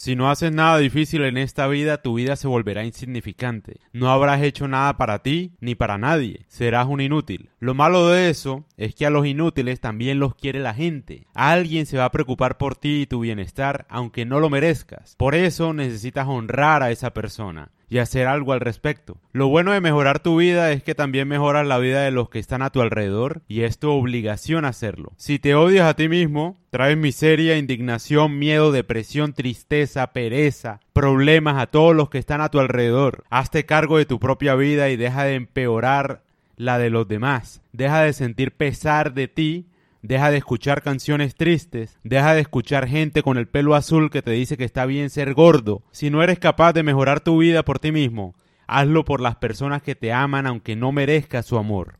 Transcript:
Si no haces nada difícil en esta vida, tu vida se volverá insignificante. No habrás hecho nada para ti ni para nadie. Serás un inútil. Lo malo de eso es que a los inútiles también los quiere la gente. Alguien se va a preocupar por ti y tu bienestar aunque no lo merezcas. Por eso necesitas honrar a esa persona y hacer algo al respecto. Lo bueno de mejorar tu vida es que también mejoras la vida de los que están a tu alrededor y es tu obligación hacerlo. Si te odias a ti mismo, traes miseria, indignación, miedo, depresión, tristeza, pereza, problemas a todos los que están a tu alrededor. Hazte cargo de tu propia vida y deja de empeorar la de los demás. Deja de sentir pesar de ti Deja de escuchar canciones tristes, deja de escuchar gente con el pelo azul que te dice que está bien ser gordo. Si no eres capaz de mejorar tu vida por ti mismo, hazlo por las personas que te aman aunque no merezcas su amor.